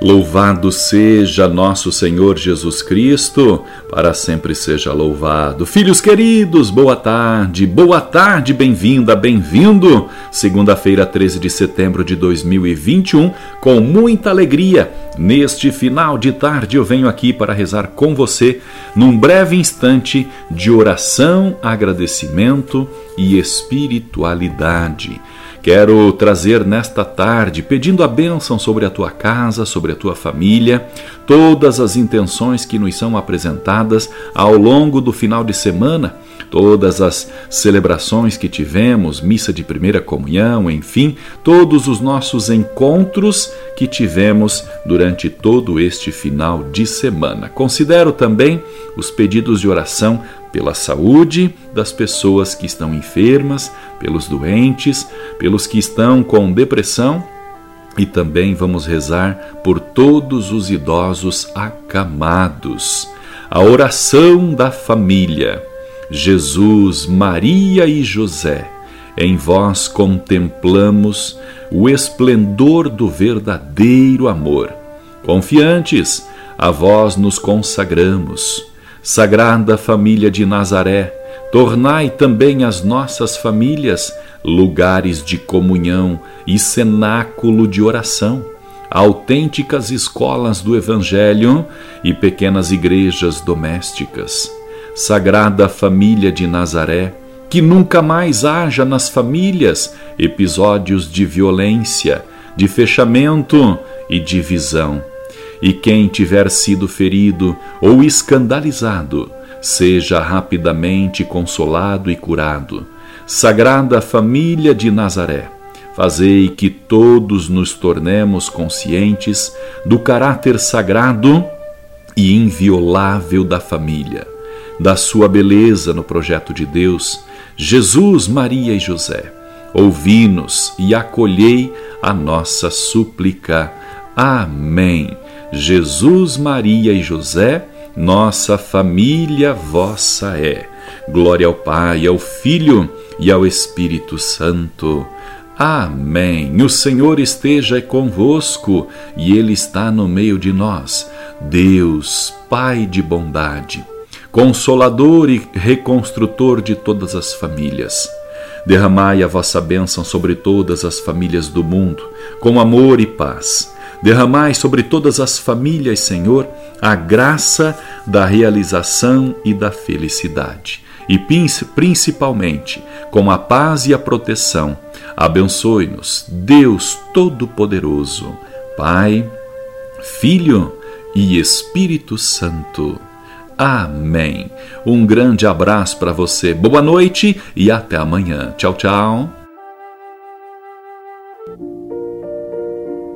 Louvado seja nosso Senhor Jesus Cristo, para sempre seja louvado. Filhos queridos, boa tarde, boa tarde, bem-vinda, bem-vindo. Segunda-feira, 13 de setembro de 2021, com muita alegria. Neste final de tarde, eu venho aqui para rezar com você num breve instante de oração, agradecimento e espiritualidade. Quero trazer nesta tarde, pedindo a bênção sobre a tua casa, sobre a tua família, todas as intenções que nos são apresentadas ao longo do final de semana, todas as celebrações que tivemos, missa de primeira comunhão, enfim, todos os nossos encontros que tivemos durante todo este final de semana. Considero também os pedidos de oração pela saúde das pessoas que estão enfermas, pelos doentes, pelos que estão com depressão e também vamos rezar por todos os idosos acamados. A oração da família. Jesus, Maria e José, em vós contemplamos o esplendor do verdadeiro amor. Confiantes, a vós nos consagramos Sagrada Família de Nazaré, tornai também as nossas famílias lugares de comunhão e cenáculo de oração, autênticas escolas do Evangelho e pequenas igrejas domésticas. Sagrada Família de Nazaré, que nunca mais haja nas famílias episódios de violência, de fechamento e divisão e quem tiver sido ferido ou escandalizado, seja rapidamente consolado e curado. Sagrada Família de Nazaré, fazei que todos nos tornemos conscientes do caráter sagrado e inviolável da família, da sua beleza no projeto de Deus, Jesus, Maria e José. Ouvi-nos e acolhei a nossa súplica. Amém. Jesus, Maria e José, nossa família vossa é. Glória ao Pai, ao Filho e ao Espírito Santo. Amém. O Senhor esteja convosco e Ele está no meio de nós. Deus, Pai de bondade, Consolador e reconstrutor de todas as famílias. Derramai a vossa bênção sobre todas as famílias do mundo, com amor e paz Derramai sobre todas as famílias, Senhor, a graça da realização e da felicidade. E principalmente, com a paz e a proteção, abençoe-nos, Deus Todo-Poderoso, Pai, Filho e Espírito Santo. Amém. Um grande abraço para você, boa noite e até amanhã. Tchau, tchau.